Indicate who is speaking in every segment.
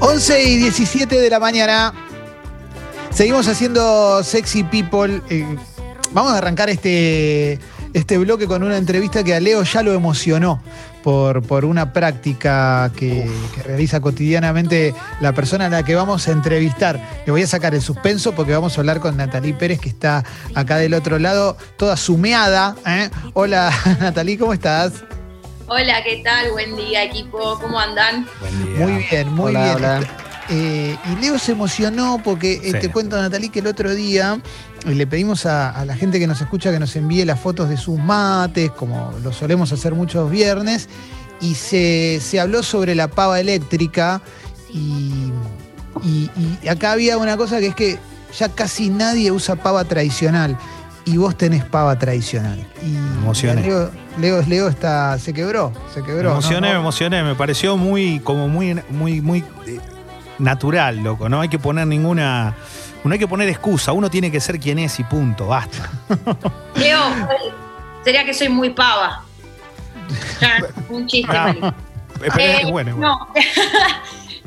Speaker 1: 11 y 17 de la mañana. Seguimos haciendo Sexy People. Eh, vamos a arrancar este, este bloque con una entrevista que a Leo ya lo emocionó por, por una práctica que, que realiza cotidianamente la persona a la que vamos a entrevistar. Le voy a sacar el suspenso porque vamos a hablar con Natalie Pérez, que está acá del otro lado, toda sumeada. ¿eh? Hola Natalie, ¿cómo estás?
Speaker 2: Hola, ¿qué tal? Buen día, equipo. ¿Cómo andan?
Speaker 3: Buen día.
Speaker 1: Muy bien, muy
Speaker 3: Hola,
Speaker 1: bien.
Speaker 3: hola.
Speaker 1: Eh, y Leo se emocionó porque eh,
Speaker 3: Sí.
Speaker 1: te cuento, Natalie, que el otro día eh, le pedimos a, a la gente que nos escucha que nos envíe las fotos de sus mates, como lo solemos hacer muchos viernes, y se, se habló sobre la pava eléctrica. Y, y- y acá había una cosa que es que ya casi nadie usa pava tradicional. Y vos tenés pava tradicional. Y
Speaker 3: Me emocioné.
Speaker 1: Leo, Leo, Leo está, se quebró, se
Speaker 3: Me
Speaker 1: quebró. ¿no?
Speaker 3: emocioné,
Speaker 1: ¿no?
Speaker 3: me emocioné. Me pareció muy, como muy, muy, muy eh, natural, loco. No hay que poner ninguna. No hay que poner excusa. Uno tiene que ser quien es y punto. Basta.
Speaker 2: Leo, sería que soy muy pava. Un chiste,
Speaker 3: Ah. Pero
Speaker 2: Eh,
Speaker 3: es bueno, es bueno.
Speaker 2: No.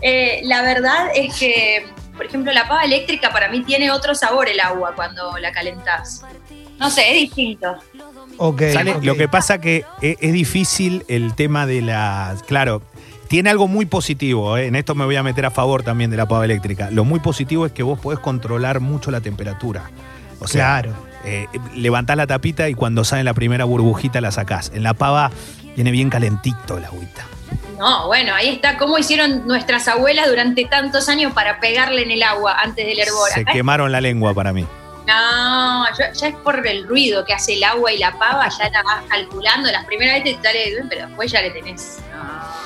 Speaker 2: Eh, la verdad es que, por ejemplo, la pava eléctrica para mí tiene otro sabor el agua cuando la calentás. No sé, es distinto.
Speaker 1: Ok,
Speaker 3: Sale-
Speaker 1: ok.
Speaker 3: Lo que pasa que es, es difícil el tema de las. Claro, tiene algo muy positivo. ¿eh? En esto me voy a meter a favor también de la pava eléctrica. Lo muy positivo es que vos podés controlar mucho la temperatura. O sea,
Speaker 1: Claro.
Speaker 3: eh, levantás la tapita y cuando sale la primera burbujita la sacás. En la pava viene bien calentito la agüita.
Speaker 2: No, bueno, ahí está cómo hicieron nuestras abuelas durante tantos años para pegarle en el agua antes del hervor.
Speaker 3: Se quemaron la lengua para mí.
Speaker 2: No, yo- ya es por el ruido que hace el agua y la pava, ya la vas calculando. Las primeras veces te sale, pero después ya le tenés. No.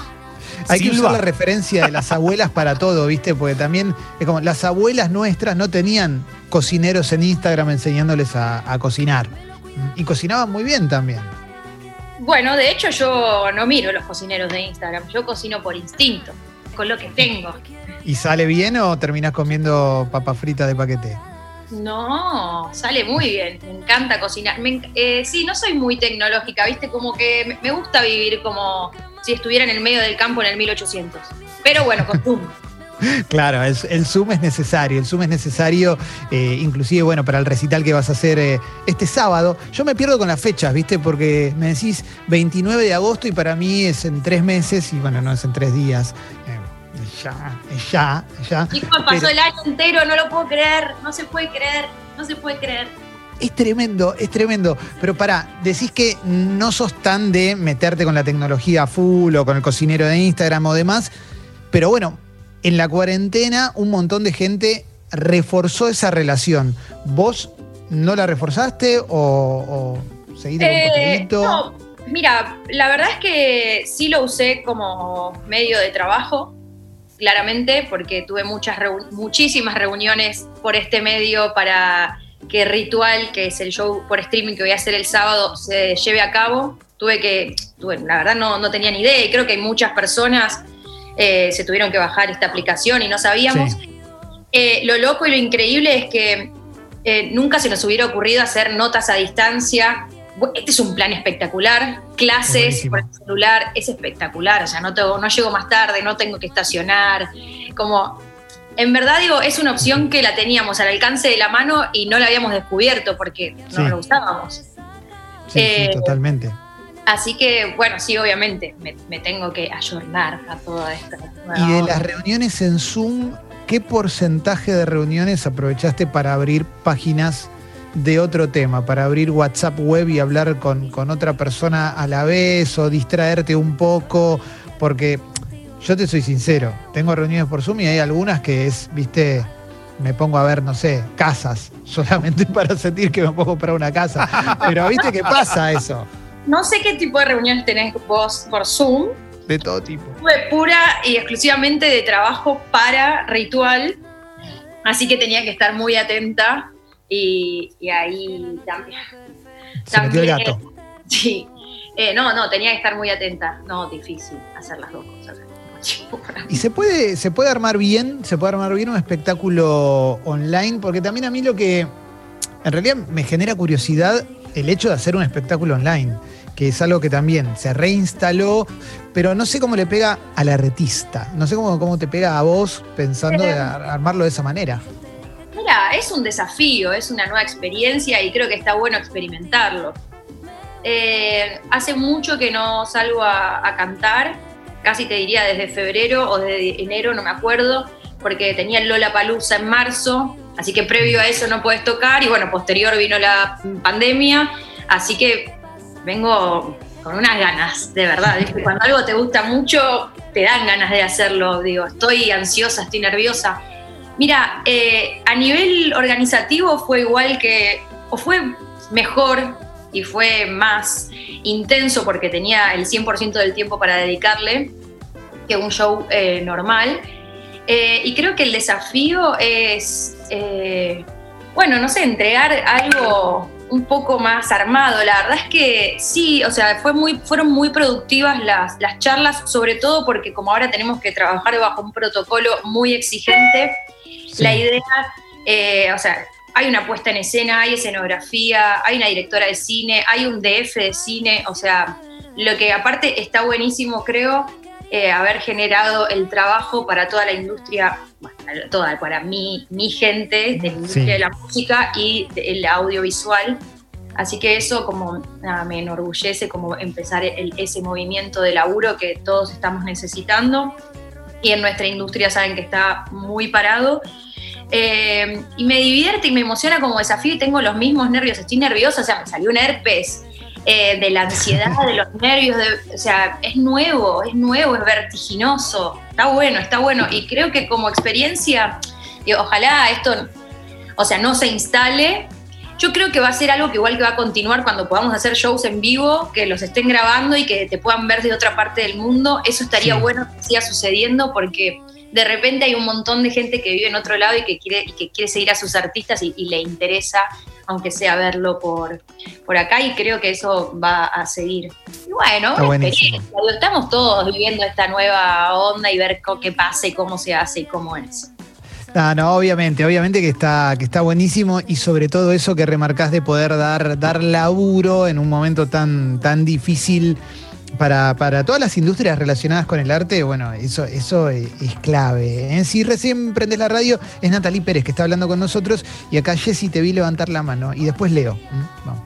Speaker 1: Hay que
Speaker 3: Silva.
Speaker 1: usar la referencia de las abuelas para todo, ¿viste? Porque también es como las abuelas nuestras no tenían cocineros en Instagram enseñándoles a, a cocinar. Y cocinaban muy bien también.
Speaker 2: Bueno, de hecho yo no miro los cocineros de Instagram, yo cocino por instinto, con lo que tengo.
Speaker 1: ¿Y sale bien o terminás comiendo papa frita de paquete?
Speaker 2: No, sale muy bien, me encanta cocinar. Me eh, sí, no soy muy tecnológica, ¿viste? Como que me gusta vivir como si estuviera en el medio del campo en el 1800. Pero bueno, costumbre.
Speaker 1: Claro, el, el Zoom es necesario, el Zoom es necesario, eh, inclusive, bueno, para el recital que vas a hacer eh, este sábado. Yo me pierdo con las fechas, ¿viste? Porque me decís 29 de agosto y para mí es en tres meses y bueno, no es en tres días. Eh, ya, ya, ya.
Speaker 2: Chicos, pasó
Speaker 1: Pero-
Speaker 2: el año entero, no lo puedo creer, no se puede creer, no se puede creer.
Speaker 1: Es tremendo, es tremendo. Pero pará, decís que no sos tan de meterte con la tecnología full o con el cocinero de Instagram o demás. Pero bueno, en la cuarentena un montón de gente reforzó esa relación. ¿Vos no la reforzaste o, o seguiste con
Speaker 2: Eh, no, mira, la verdad es que sí lo usé como medio de trabajo, claramente, porque tuve muchas muchísimas reuniones por este medio para que Ritual, que es el show por streaming que voy a hacer el sábado, se lleve a cabo. Tuve que, tuve, la verdad no, no tenía ni idea y creo que hay muchas personas eh, se tuvieron que bajar esta aplicación y no sabíamos. Eh, lo loco y lo increíble es que eh, nunca se nos hubiera ocurrido hacer notas a distancia. Este es un plan espectacular. Clases
Speaker 1: Buenísimo.
Speaker 2: por el celular es espectacular. O sea, no, tengo, no llego más tarde, no tengo que estacionar. Como, en verdad digo, es una opción que la teníamos al alcance de la mano y no la habíamos descubierto porque no lo usábamos.
Speaker 1: Sí,
Speaker 2: eh,
Speaker 1: sí, totalmente.
Speaker 2: Así que, bueno, sí, obviamente, me, me tengo que ayornar a toda esta. nueva
Speaker 1: Y de las reuniones en Zoom, ¿qué porcentaje de reuniones aprovechaste para abrir páginas de otro tema, para abrir WhatsApp web y hablar con, con otra persona a la vez o distraerte un poco? Porque yo te soy sincero, tengo reuniones por Zoom y hay algunas que es, viste, me pongo a ver, no sé, casas, solamente para sentir que me puedo comprar una casa. Pero viste que pasa eso,
Speaker 2: No sé qué tipo de reuniones tenés vos por Zoom,
Speaker 1: de todo tipo.
Speaker 2: Fue pura y exclusivamente de trabajo para Ritual, así que tenía que estar muy atenta y, y ahí también.
Speaker 1: Se metió el
Speaker 2: También-
Speaker 1: gato.
Speaker 2: Sí, Eh, no, no, tenía que estar muy atenta. No, difícil hacer las dos cosas.
Speaker 1: ¿Y se puede, se puede armar bien? ¿Se puede armar bien un espectáculo online? Porque también a mí lo que en realidad me genera curiosidad el hecho de hacer un espectáculo online, que es algo que también se reinstaló, pero no sé cómo le pega al artista, no sé cómo, cómo te pega a vos pensando de ar- armarlo de esa manera.
Speaker 2: Mira, es un desafío, es una nueva experiencia y creo que está bueno experimentarlo. Eh, hace mucho que no salgo a, a cantar, casi te diría desde febrero o desde enero, no me acuerdo, porque tenía el Lola Palusa en marzo, así que previo a eso no puedes tocar y bueno, posterior vino la pandemia, así que vengo con unas ganas, de verdad. Cuando algo te gusta mucho, te dan ganas de hacerlo, digo, estoy ansiosa, estoy nerviosa. Mira, eh, a nivel organizativo fue igual que, o fue mejor y fue más intenso porque tenía el 100% del tiempo para dedicarle que un show eh, normal. Eh, y creo que el desafío es, eh, bueno, no sé, entregar algo un poco más armado. La verdad es que sí, o sea, fue muy, fueron muy productivas las, las charlas, sobre todo porque como ahora tenemos que trabajar bajo un protocolo muy exigente,
Speaker 1: Sí.
Speaker 2: la idea, eh, o sea, hay una puesta en escena, hay escenografía, hay una directora de cine, hay un DF de cine, o sea, lo que aparte está buenísimo, creo, eh, haber generado el trabajo para toda la industria, bueno, toda, para mi, mi gente de la industria
Speaker 1: Sí.
Speaker 2: de la música y del audiovisual. Así que eso como nada, me enorgullece como empezar el- ese movimiento de laburo que todos estamos necesitando y en nuestra industria saben que está muy parado. Eh, y me divierte y me emociona como desafío y tengo los mismos nervios, estoy nerviosa, o sea, me salió un herpes eh, de la ansiedad, de los nervios, de- o sea, es nuevo, es nuevo, es vertiginoso, está bueno, está bueno. Y creo que como experiencia, digo, ojalá esto, o sea, no se instale. Yo creo que va a ser algo que igual que va a continuar cuando podamos hacer shows en vivo, que los estén grabando y que te puedan ver de otra parte del mundo. Eso estaría
Speaker 1: Sí.
Speaker 2: bueno que siga sucediendo porque de repente hay un montón de gente que vive en otro lado y que quiere, y que quiere seguir a sus artistas y, y le interesa, aunque sea verlo por, por acá, y creo que eso va a seguir. Y bueno, Estamos todos viviendo esta nueva onda y ver qué pasa y cómo se hace y cómo es.
Speaker 1: No, no, obviamente, obviamente que está, que está buenísimo y sobre todo eso que remarcás de poder dar, dar laburo en un momento tan, tan difícil para, todas las industrias relacionadas con el arte, bueno, eso, eso es, clave. ¿eh? Si recién prendes la radio, es Natalie Pérez que está hablando con nosotros y acá Jessy te vi levantar la mano y después Leo.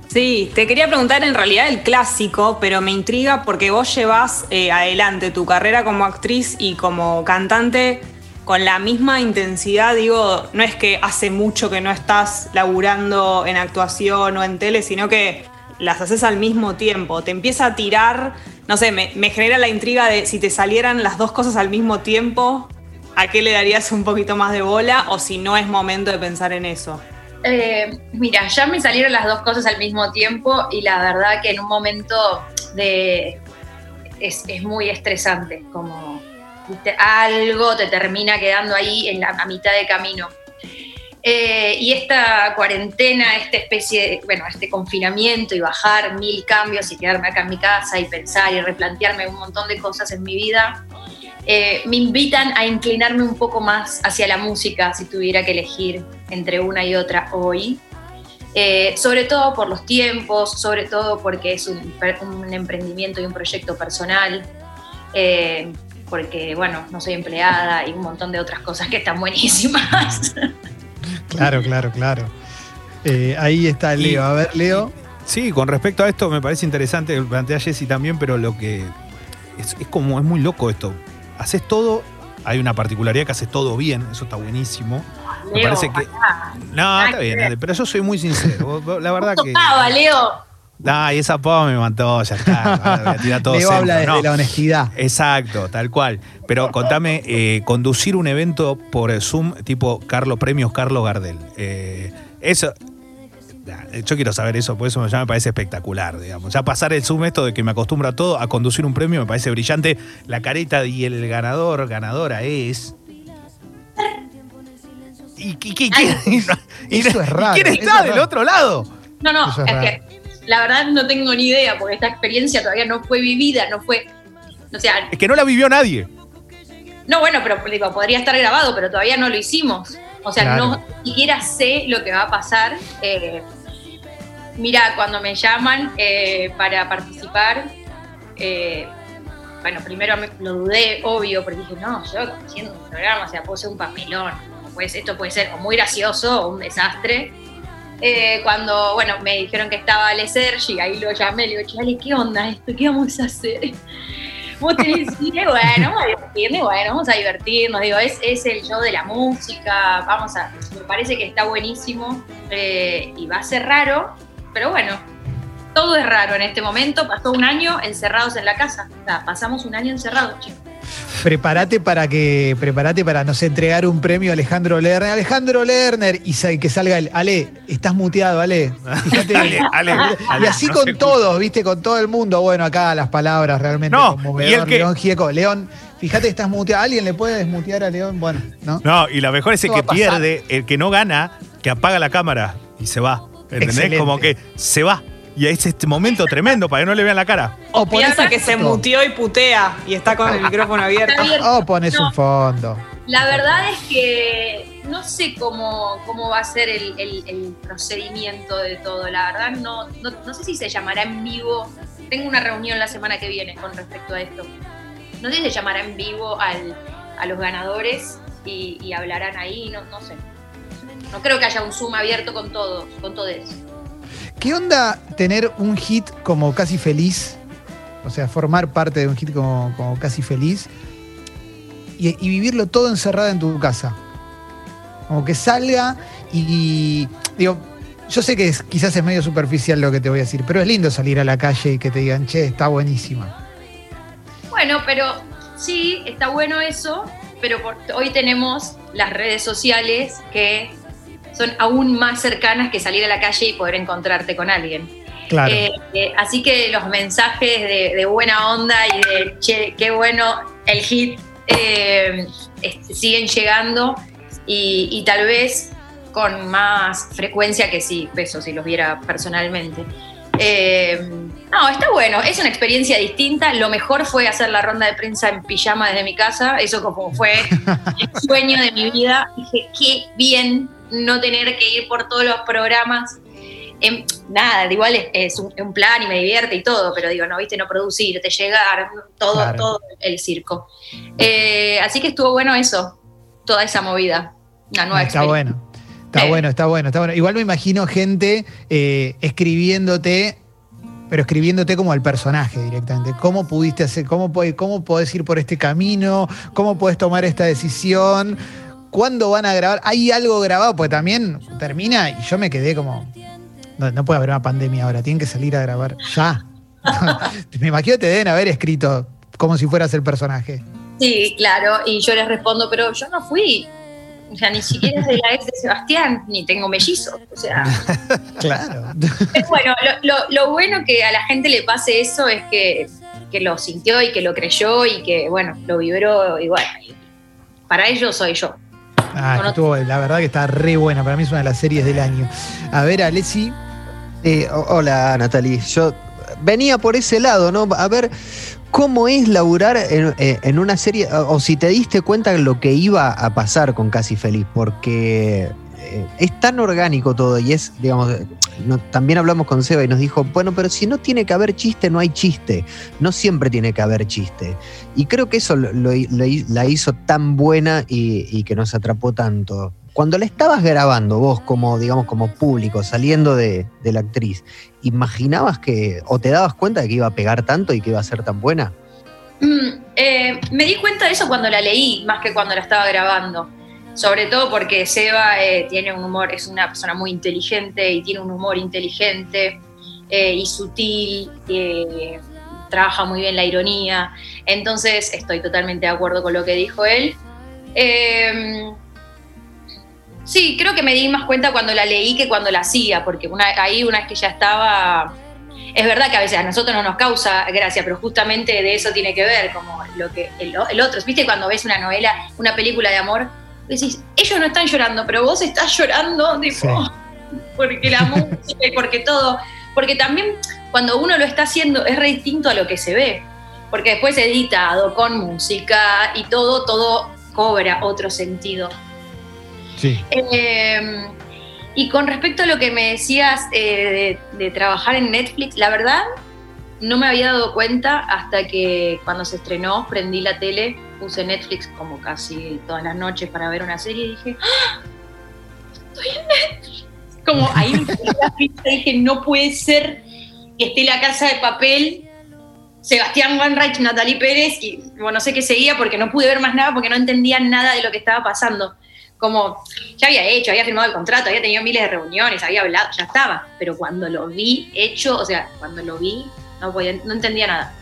Speaker 4: Sí, te quería preguntar en realidad el clásico, pero me intriga porque vos llevas eh, adelante tu carrera como actriz y como cantante con la misma intensidad. Digo, no es que hace mucho que no estás laburando en actuación o en tele, sino que las haces al mismo tiempo. Te empieza a tirar, no sé, me, genera la intriga de si te salieran las dos cosas al mismo tiempo, ¿a qué le darías un poquito más de bola? O si no es momento de pensar en eso.
Speaker 2: Eh, mira, ya me salieron las dos cosas al mismo tiempo y la verdad que en un momento de es, es muy estresante, como algo te termina quedando ahí en la, a mitad de camino. Eh, y esta cuarentena, esta especie de, bueno, este confinamiento y bajar mil cambios y quedarme acá en mi casa y pensar y replantearme un montón de cosas en mi vida, eh, me invitan a inclinarme un poco más hacia la música si tuviera que elegir entre una y otra hoy. Eh, sobre todo por los tiempos, sobre todo porque es un, un emprendimiento y un proyecto personal, eh, porque, bueno, no soy empleada y un montón de otras cosas que están buenísimas.
Speaker 1: Claro, claro, claro. Eh, ahí está Leo. A ver, Leo.
Speaker 3: Sí, con respecto a esto me parece interesante, lo plantea Jessy también, pero lo que es, es como, es muy loco esto. Haces todo, hay una particularidad que haces todo bien, eso está buenísimo. Me parece que-. No, está
Speaker 2: que
Speaker 3: bien, pero yo soy muy sincero. La verdad que.
Speaker 2: Tocaba, Leo.
Speaker 3: Ay, esa pava me mató, ya está. ahora voy a tirar todo
Speaker 1: Leo habla desde
Speaker 3: No.
Speaker 1: la honestidad.
Speaker 3: Exacto, tal cual. Pero contame, eh, conducir un evento por Zoom tipo Carlos Premios Carlos Gardel. Eh, eso. Yo quiero saber eso, por eso ya me parece espectacular, digamos. Ya pasar el Zoom esto de que me acostumbro a todo, a conducir un premio, me parece brillante. La careta y el ganador, ganadora es. ¿Y, qué- qué- y-
Speaker 1: eso es
Speaker 3: y
Speaker 1: raro,
Speaker 3: quién
Speaker 1: eso
Speaker 3: está
Speaker 1: es
Speaker 3: del otro lado?
Speaker 2: No, no,
Speaker 1: Eso es
Speaker 2: es,
Speaker 1: raro.
Speaker 2: que la verdad no tengo ni idea, porque esta experiencia todavía no fue vivida, no fue. O sea,
Speaker 3: Es que no la vivió nadie.
Speaker 2: no, bueno, pero digo, podría estar grabado, pero todavía no lo hicimos. O sea,
Speaker 1: Claro.
Speaker 2: no ni siquiera sé lo que va a pasar. eh, Mira, cuando me llaman eh, para participar, eh, bueno, primero me- lo dudé, obvio, porque dije, no, yo haciendo un programa, o sea, puedo ser un papelón. Pues esto puede ser o muy gracioso o un desastre. Eh, cuando, bueno, me dijeron que estaba Ale Sergi, ahí lo llamé, le digo, che, Ale, ¿qué onda esto? ¿Qué vamos a hacer? Vos bueno, vamos a divertirnos, bueno, vamos a divertirnos, digo, es, es el show de la música, vamos a, me parece que está buenísimo eh, y va a ser raro, pero bueno, todo es raro en este momento, pasó un año encerrados en la casa, o sea, pasamos un año encerrados, chicos.
Speaker 1: Prepárate para que, prepárate para, no sé, entregar un premio a Alejandro Lerner. Alejandro Lerner, y que salga el, Ale, estás muteado, Ale. Fíjate.
Speaker 3: Ale, Ale,
Speaker 1: y así
Speaker 3: no
Speaker 1: con todos, viste, con todo el mundo. Bueno, acá las palabras realmente
Speaker 3: No, y el que-
Speaker 1: León Gieco. León, fíjate que estás muteado. ¿Alguien le puede desmutear a León? Bueno, ¿no?
Speaker 3: No, y la mejor es el que pierde, el que no gana, que apaga la cámara y se va. ¿Entendés?
Speaker 1: Excelente.
Speaker 3: Como que se va. Y es este momento tremendo para que no le vean la cara.
Speaker 1: O pones
Speaker 4: Piensa que se muteó y putea y está con el micrófono abierto.
Speaker 1: O pones
Speaker 2: No.
Speaker 1: un fondo.
Speaker 2: La verdad es que no sé cómo, cómo va a ser el, el- el procedimiento de todo. La verdad no, no, no sé si se llamará en vivo. Tengo una reunión la semana que viene con respecto a esto. No sé si se llamará en vivo al- a los ganadores y, y hablarán ahí, no, no sé. No creo que haya un Zoom abierto con todos, con todos.
Speaker 1: ¿Qué onda tener un hit como casi feliz? O sea, formar parte de un hit como, como casi feliz y, vivirlo todo encerrado en tu casa. Como que salga y, digo, yo sé que es- quizás es medio superficial lo que te voy a decir, pero es lindo salir a la calle y que te digan, che, está buenísima.
Speaker 2: Bueno, pero sí, está bueno eso, pero hoy tenemos las redes sociales que son aún más cercanas que salir a la calle y poder encontrarte con alguien.
Speaker 1: Claro.
Speaker 2: Eh, eh, así que los mensajes de, de buena onda y de, che, qué bueno el hit, eh, siguen llegando y, y tal vez con más frecuencia que si, eso, si los viera personalmente. No, está bueno, es una experiencia distinta. Lo mejor fue hacer la ronda de prensa en pijama desde mi casa. Eso como fue el sueño de mi vida. Dije, qué bien no tener que ir por todos los programas. Em, nada, igual es, es un, un plan y me divierte y todo, pero digo, no, viste, no producirte, llegar, todo,
Speaker 1: Claro.
Speaker 2: todo el circo. Eh, así que estuvo bueno eso, toda esa movida. Una nueva
Speaker 1: está
Speaker 2: experiencia.
Speaker 1: bueno. Está
Speaker 2: Eh.
Speaker 1: bueno, está bueno, está bueno. Igual me imagino gente eh, escribiéndote, pero escribiéndote como al personaje directamente. ¿Cómo pudiste hacer, cómo, cómo podés ir por este camino? ¿Cómo podés tomar esta decisión? ¿Cuándo van a grabar? ¿Hay algo grabado? Porque también termina y yo me quedé como. No, no puede haber una pandemia ahora, tienen que salir a grabar ya. me imagino que te deben haber escrito como si fueras el personaje.
Speaker 2: Sí, claro, y yo les respondo, pero yo no fui. O sea, ni siquiera es de la ex de Sebastián, ni tengo mellizos. O sea,
Speaker 1: Claro.
Speaker 2: Pero bueno, lo, lo- lo bueno que a la gente le pase eso es que, que lo sintió y que lo creyó y que, bueno, lo vibró y bueno, para ellos soy yo.
Speaker 1: Ah,
Speaker 2: Con
Speaker 1: estuvo- la verdad que está re buena. Para mí es una de las series del año. A ver, Alessi.
Speaker 5: Eh, hola, Natalie. Yo venía por ese lado, ¿no? A ver cómo es laburar en, eh, en una serie, o, si te diste cuenta de lo que iba a pasar con Casi Feliz, porque es tan orgánico todo y es, digamos, eh, también hablamos con Seba y nos dijo, bueno, pero si no tiene que haber chiste, no hay chiste. No siempre tiene que haber chiste. Y creo que eso lo- la hizo tan buena y, que nos atrapó tanto. Cuando la estabas grabando vos como, digamos, como público, saliendo de, de la actriz, ¿imaginabas que, o te dabas cuenta de que iba a pegar tanto y que iba a ser tan buena?
Speaker 2: Mm, eh, me di cuenta de eso cuando la leí, más que cuando la estaba grabando. Sobre todo porque Seba eh, tiene un humor, es una persona muy inteligente y tiene un humor inteligente eh, y sutil, eh, trabaja muy bien la ironía. Entonces estoy totalmente de acuerdo con lo que dijo él. Eh, sí, creo que me di más cuenta cuando la leí que cuando la hacía, porque una, ahí una vez que ya estaba es verdad que a veces a nosotros no nos causa gracia, pero justamente de eso tiene que ver, como lo que el, el otro. ¿Viste cuando ves una novela, una película de amor? Decís, ellos no están llorando, pero vos estás llorando, tipo,
Speaker 1: Sí.
Speaker 2: porque la música y porque todo. Porque también cuando uno lo está haciendo es re distinto a lo que se ve. Porque después editado, con música y todo, todo cobra otro sentido.
Speaker 1: Sí.
Speaker 2: Eh, Y con respecto a lo que me decías eh, de, de trabajar en Netflix, la verdad no me había dado cuenta hasta que cuando se estrenó prendí la tele, puse Netflix como casi todas las noches para ver una serie y dije, ¡Ah! estoy en Netflix. Como ahí me la y dije, no puede ser que esté la casa de papel, Sebastián Wanreich, Natalie Pérez y bueno, no sé qué seguía porque no pude ver más nada porque no entendía nada de lo que estaba pasando. Como ya había hecho, había firmado el contrato, había tenido miles de reuniones, había hablado, ya estaba. Pero cuando lo vi hecho, o sea, cuando lo vi, no, podía, no entendía nada.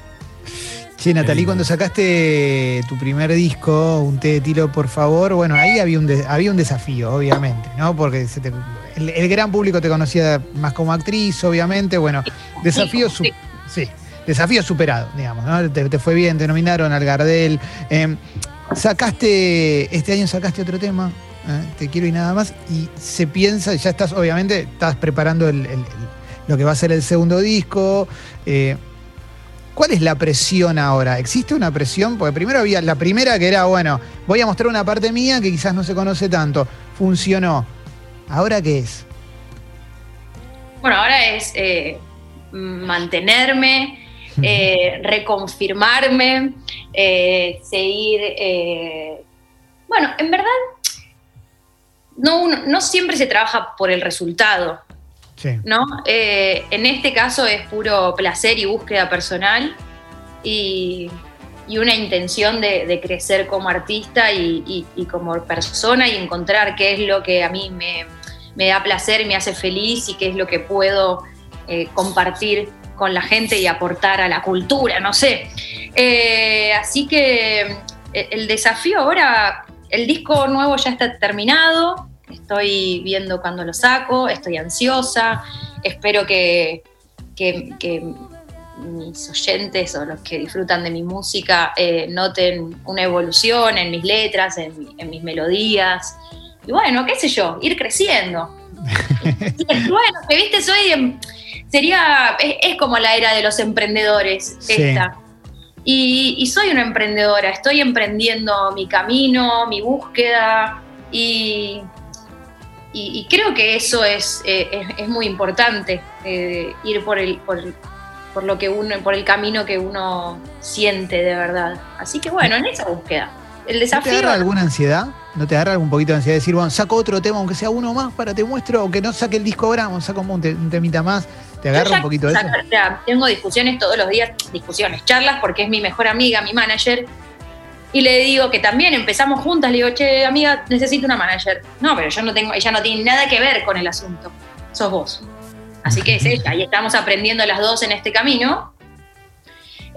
Speaker 1: Sí, Natalie, cuando sacaste tu primer disco, un té de tiro, por favor, bueno, ahí había un, de- había un desafío, obviamente, ¿no? Porque se te- el, el gran público te conocía más como actriz, obviamente, bueno, desafío, su-
Speaker 2: Sí.
Speaker 1: sí, desafío superado, digamos, ¿no? Te, te fue bien, te nominaron al Gardel. eh, sacaste, este año sacaste otro tema, ¿eh? Te quiero y nada más, y se piensa, ya estás, obviamente, estás preparando el- el- el- lo que va a ser el segundo disco. eh, ¿Cuál es la presión ahora? ¿Existe una presión? Porque primero había la primera que era, bueno, voy a mostrar una parte mía que quizás no se conoce tanto. Funcionó. ¿Ahora qué es?
Speaker 2: Bueno, ahora es eh, mantenerme, eh, reconfirmarme, eh, seguir. bueno, en verdad, no, uno- no siempre se trabaja por el resultado, ¿no? Eh, en este caso es puro placer y búsqueda personal y, y una intención de, de crecer como artista y, y- como persona y encontrar qué es lo que a mí me, me da placer y me hace feliz y qué es lo que puedo eh, compartir con la gente y aportar a la cultura, no sé. Eh, así que el desafío ahora, el disco nuevo ya está terminado, estoy viendo cuándo lo saco, estoy ansiosa, espero que, que- que mis oyentes o los que disfrutan de mi música eh, noten una evolución en mis letras, en, mi- en mis melodías. Y bueno, qué sé yo, ir creciendo. Bueno, que viste, soy. em, Sería. Es, es como la era de los emprendedores,
Speaker 1: Sí.
Speaker 2: esta. Y, y soy una emprendedora, estoy emprendiendo mi camino, mi búsqueda. Y, y- y creo que eso es, eh, es, es muy importante, eh, ir por el, por, el- por lo que uno, por el camino que uno siente de verdad. Así que bueno, en esa búsqueda. El
Speaker 1: ¿No te
Speaker 2: desafío.
Speaker 1: agarra alguna ansiedad? ¿No te agarra algún poquito de ansiedad de decir, bueno, saco otro tema, aunque sea uno más, para te muestro, aunque no saque el disco vamos, saco un, te- un temita más? ¿Te agarra
Speaker 2: ya
Speaker 1: un poquito de eso?
Speaker 2: ya, tengo discusiones todos los días, discusiones, charlas, porque es mi mejor amiga, mi manager. Y le digo que también empezamos juntas, le digo, che, amiga, necesito una manager. No, pero yo no tengo, ella no tiene nada que ver con el asunto. Sos vos. Así que es ella, y estamos aprendiendo las dos en este camino.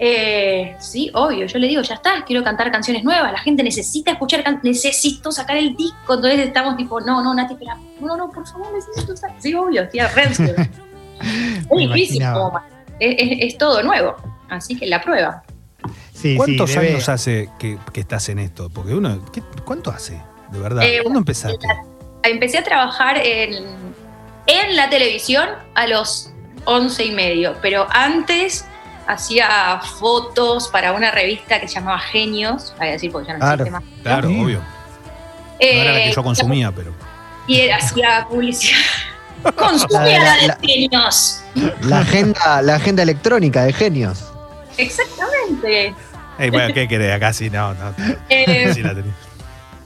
Speaker 2: Eh, sí, obvio, yo le digo, ya está, quiero cantar canciones nuevas, la gente necesita escuchar, necesito sacar el disco, entonces estamos tipo, no, no, Nati, espera, no, no, por favor, necesito sacar. Sí, obvio, estoy a re ansiosa. Es difícil, como es, es- es todo nuevo, así que la prueba.
Speaker 1: Sí,
Speaker 3: ¿Cuántos
Speaker 1: sí, debe-
Speaker 3: años hace que, que estás en esto? Porque uno, ¿qué- ¿cuánto hace? De verdad.
Speaker 2: Eh,
Speaker 3: ¿Cuándo empezaste?
Speaker 2: Empecé a trabajar en, en la televisión a los 11 y medio, pero antes hacía fotos para una revista que se llamaba Genios, voy a decir porque ya no
Speaker 5: Claro.
Speaker 2: existe más.
Speaker 3: Claro,
Speaker 1: Sí.
Speaker 3: obvio. No era la
Speaker 2: Eh,
Speaker 3: que yo consumía, pero.
Speaker 2: Y era- hacía publicidad. Consumía la,
Speaker 5: la-
Speaker 2: de
Speaker 5: la-
Speaker 2: Genios.
Speaker 5: La agenda, la agenda electrónica de genios.
Speaker 2: Exactamente.
Speaker 3: Bueno, ¿qué querés? Acá sí, no, no.
Speaker 2: Eh,
Speaker 3: Sí la tenía.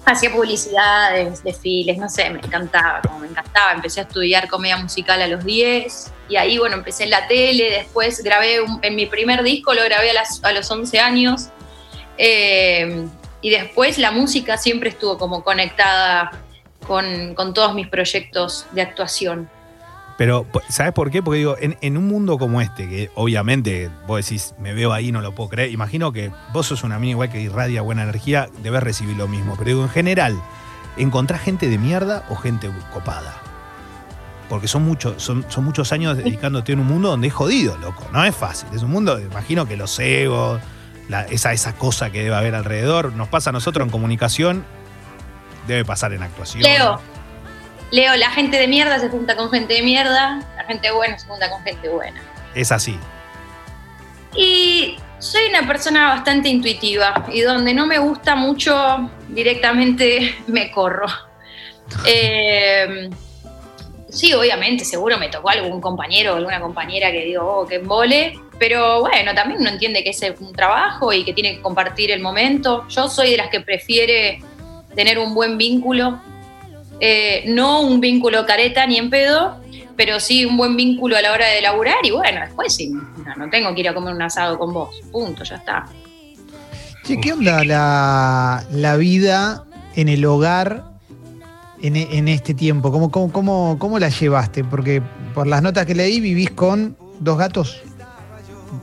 Speaker 2: hacía publicidades, desfiles, no sé, me encantaba, como me encantaba. Empecé a estudiar comedia musical a los 10 y ahí, bueno, empecé en la tele, después grabé un- en mi primer disco, lo grabé a, las- a los 11 años eh, y después la música siempre estuvo como conectada con, con todos mis proyectos de actuación.
Speaker 3: Pero, ¿sabes por qué? Porque digo, en, en un mundo como este, que obviamente vos decís, me veo ahí, no lo puedo creer. Imagino que vos sos una mina igual que irradia buena energía, debes recibir lo mismo. Pero digo, en general, ¿encontrás gente de mierda o gente copada? Porque son muchos, son, son muchos años dedicándote en un mundo donde es jodido, loco. No es fácil. Es un mundo, imagino que los egos, esa, esa cosa que debe haber alrededor, nos pasa a nosotros en comunicación, debe pasar en actuación.
Speaker 2: Leo, Leo, la gente de mierda se junta con gente de mierda, la gente buena se junta con gente buena.
Speaker 3: Es así.
Speaker 2: Y soy una persona bastante intuitiva y donde no me gusta mucho, directamente me corro. Eh, Sí, obviamente, seguro me tocó algún compañero o alguna compañera que digo, oh, que mole, pero bueno, también uno entiende que es un trabajo y que tiene que compartir el momento. Yo soy de las que prefiere tener un buen vínculo, eh, no un vínculo careta ni en pedo, pero sí un buen vínculo a la hora de laburar y bueno, después sí, no, no tengo que ir a comer un asado con vos, punto, ya está.
Speaker 1: Che, ¿qué onda la, la vida en el hogar en, en este tiempo? ¿Cómo, cómo, cómo, cómo la llevaste? Porque por las notas que leí vivís con dos gatos.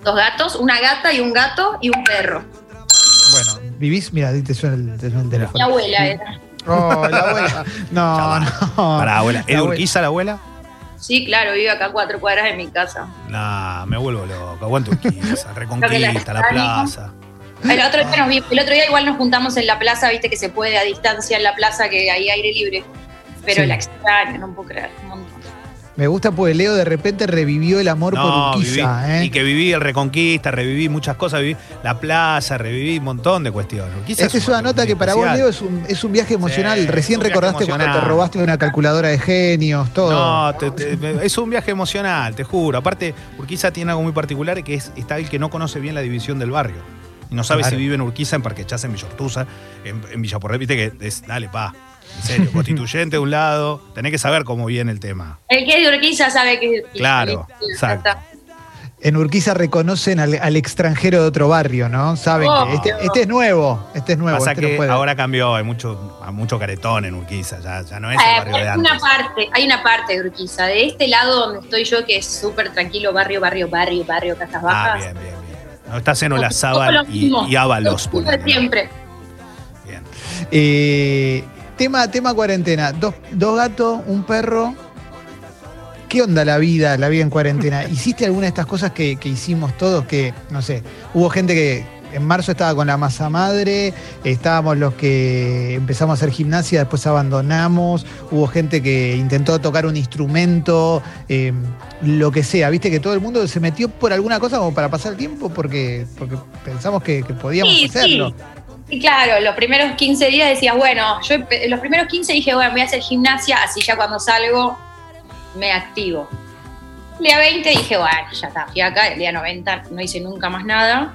Speaker 2: Dos gatos, una gata y un gato y un perro.
Speaker 1: Bueno, vivís, mira, te suena el, te suena el teléfono.
Speaker 2: Mi abuela era.
Speaker 1: Oh, la abuela. No, no.
Speaker 3: Para abuela. ¿Es Urquiza la abuela?
Speaker 2: Sí, claro, vive acá a cuatro cuadras de mi casa.
Speaker 3: Nah, me vuelvo loco. Aguanto Urquiza, Reconquista,
Speaker 2: la
Speaker 3: plaza.
Speaker 2: El otro, día nos vi- el otro día igual nos juntamos en la plaza, viste que se puede a distancia en la plaza, que hay aire libre. Pero
Speaker 1: Sí.
Speaker 2: la extraño, no puedo creer.
Speaker 1: Me gusta porque Leo de repente revivió el amor
Speaker 3: No,
Speaker 1: por Urquiza,
Speaker 3: viví-
Speaker 1: ¿eh?
Speaker 3: Y que viví el Reconquista, reviví muchas cosas, viví la plaza, reviví un montón de cuestiones. Urquiza
Speaker 1: Esta es
Speaker 3: un
Speaker 1: una nota que para vos. Leo, es un, es un viaje emocional.
Speaker 3: Sí,
Speaker 1: Recién
Speaker 3: es
Speaker 1: recordaste cuando te robaste una calculadora de genios, todo.
Speaker 3: No, te- te- me- es un viaje emocional, te juro. Aparte, Urquiza tiene algo muy particular que es está el que no conoce bien la división del barrio. Y no sabe
Speaker 1: Claro.
Speaker 3: si vive en Urquiza, en Parque Chas, en Villa Ortuza, en, en Villa Porret. Viste que es, dale, pa. En serio, constituyente de un lado. Tenés que saber cómo viene el tema.
Speaker 2: El que es de Urquiza sabe que es de Urquiza.
Speaker 3: Claro, exacto.
Speaker 1: En Urquiza reconocen al, al extranjero de otro barrio, ¿no? Saben
Speaker 2: Oh.
Speaker 1: que este, este es nuevo, este es nuevo.
Speaker 3: Pasa
Speaker 1: este
Speaker 3: que ahora cambió, hay mucho, hay mucho caretón en Urquiza, ya, ya no es
Speaker 2: Eh,
Speaker 3: el barrio de
Speaker 2: hay una
Speaker 3: antes.
Speaker 2: parte, hay una parte de Urquiza. De este lado donde estoy yo, que es súper tranquilo, barrio, barrio, barrio, barrio, casas
Speaker 3: Ah,
Speaker 2: bajas.
Speaker 3: bien, bien, bien. No estás en Olazábal y, y Ábalos.
Speaker 2: Siempre.
Speaker 3: Bien.
Speaker 1: Eh, tema, tema cuarentena. Dos, dos gatos, un perro. ¿Qué onda la vida, la vida en cuarentena? ¿Hiciste alguna de estas cosas que, que hicimos todos? Que, no sé, hubo gente que en marzo estaba con la masa madre, estábamos los que empezamos a hacer gimnasia, después abandonamos, hubo gente que intentó tocar un instrumento, eh, lo que sea, viste que todo el mundo se metió por alguna cosa como para pasar el tiempo porque, porque pensamos que, que podíamos
Speaker 2: Sí,
Speaker 1: hacerlo.
Speaker 2: sí. Y claro, los primeros 15 días decías, bueno, yo los primeros 15 dije, bueno, voy a hacer gimnasia, así ya cuando salgo me activo. El día 20 dije, bueno, ya está, fui acá, el día 90 no hice nunca más nada.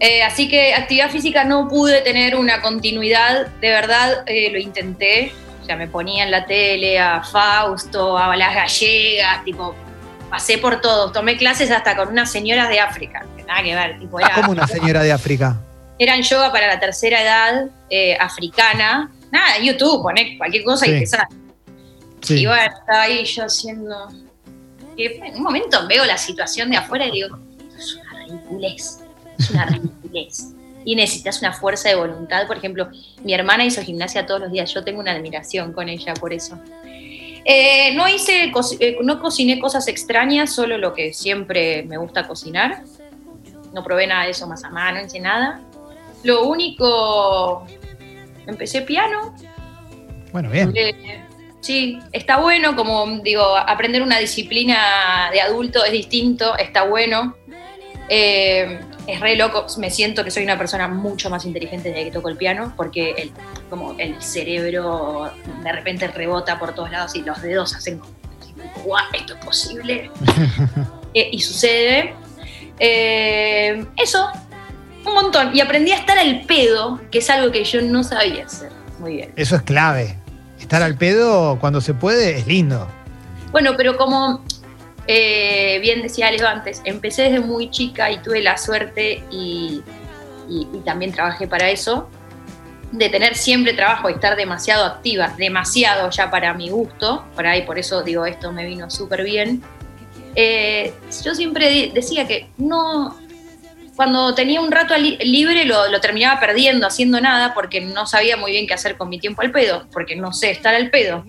Speaker 2: Eh, así que actividad física no pude tener una continuidad, de verdad eh, lo intenté. O sea, me ponía en la tele a Fausto, a las gallegas, tipo, pasé por todos, tomé clases hasta con unas señoras de África, que nada que ver, tipo,
Speaker 1: Ah,
Speaker 2: era
Speaker 1: como una señora de África.
Speaker 2: eran yoga para la tercera edad eh, africana. Nada, YouTube, poné cualquier cosa
Speaker 1: Sí.
Speaker 2: y te sale.
Speaker 1: Sí.
Speaker 2: Y bueno, estaba ahí yo haciendo. y en un momento veo la situación de afuera y digo, esto es una ridiculez. Es una ridiculez. Y necesitas una fuerza de voluntad. Por ejemplo, mi hermana hizo gimnasia todos los días. Yo tengo una admiración con ella por eso. Eh, no hice, co- eh, no cociné cosas extrañas, solo lo que siempre me gusta cocinar. No probé nada de eso más a mano, no hice nada. Lo único, empecé piano.
Speaker 1: Bueno, bien.
Speaker 2: Eh, sí, está bueno, como digo, aprender una disciplina de adulto es distinto, está bueno. Eh, es re loco, me siento que soy una persona mucho más inteligente desde que toco el piano, porque el, como el cerebro de repente rebota por todos lados y los dedos hacen como, guau, esto es posible. Eh, y sucede. Eh, eso, un montón. Y aprendí a estar al pedo, que es algo que yo no sabía hacer muy bien.
Speaker 1: Eso es clave. Estar al pedo cuando se puede es lindo.
Speaker 2: Bueno, pero como eh, bien decía Leo antes, empecé desde muy chica y tuve la suerte y, también trabajé para eso, de tener siempre trabajo y estar demasiado activa, demasiado ya para mi gusto, por ahí por eso digo esto me vino súper bien. Eh, yo siempre decía que no, cuando tenía un rato li- libre lo terminaba perdiendo, haciendo nada, porque no sabía muy bien qué hacer con mi tiempo al pedo, porque no sé estar al pedo.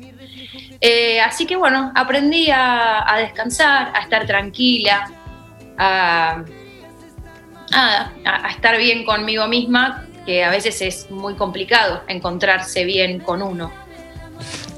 Speaker 2: Eh, así que bueno, aprendí a, descansar, a estar tranquila, a, a- estar bien conmigo misma, que a veces es muy complicado encontrarse bien con uno.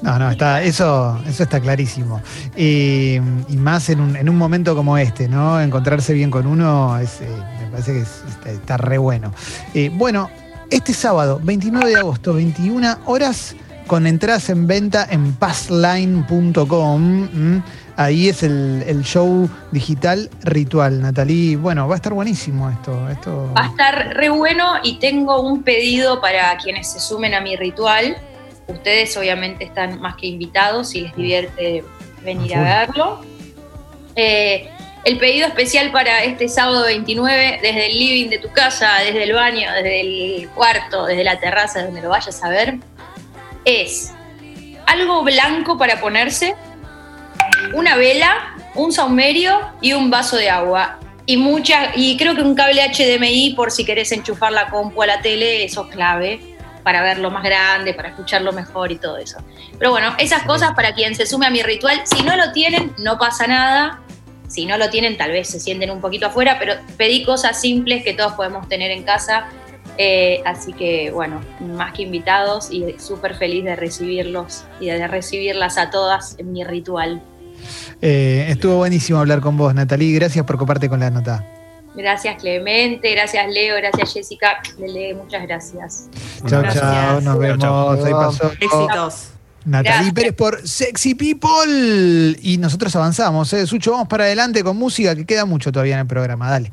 Speaker 1: No, no, está, eso, eso está clarísimo. Y más en un, en un momento como este, ¿no? Encontrarse bien con uno es, eh, me parece que es- está, está re bueno. Eh, bueno, este sábado, 29 de agosto, 21 horas, con entradas en venta en passline.com. Ahí es el, el show digital ritual, Natalí. Bueno, va a estar buenísimo esto. esto...
Speaker 2: Va a estar re bueno y tengo un pedido para quienes se sumen a mi ritual. Ustedes obviamente están más que invitados si les divierte venir a verlo. Eh, el pedido especial para este sábado 29, desde el living de tu casa, desde el baño, desde el cuarto, desde la terraza, donde lo vayas a ver, es algo blanco para ponerse, una vela, un saumerio y un vaso de agua. Y mucha, y creo que un cable HDMI por si querés enchufar la compu a la tele, eso es clave para verlo más grande, para escucharlo mejor y todo eso. Pero bueno, esas cosas para quien se sume a mi ritual, si no lo tienen, no pasa nada. Si no lo tienen, tal vez se sienten un poquito afuera, pero pedí cosas simples que todos podemos tener en casa. Eh, así que, bueno, más que invitados y súper feliz de recibirlos y de recibirlas a todas en mi ritual.
Speaker 1: Eh, estuvo buenísimo hablar con vos, Natalí. Gracias por coparte con la nota.
Speaker 2: Gracias Clemente, gracias Leo, gracias Jessica. Lele, muchas gracias.
Speaker 1: Chao, chao. Nos vemos. Ahí pasó.
Speaker 4: Éxitos.
Speaker 2: Gracias.
Speaker 1: Pérez por Sexy People. Y nosotros avanzamos. ¿eh? Sucho, vamos para adelante con música que queda mucho todavía en el programa. Dale.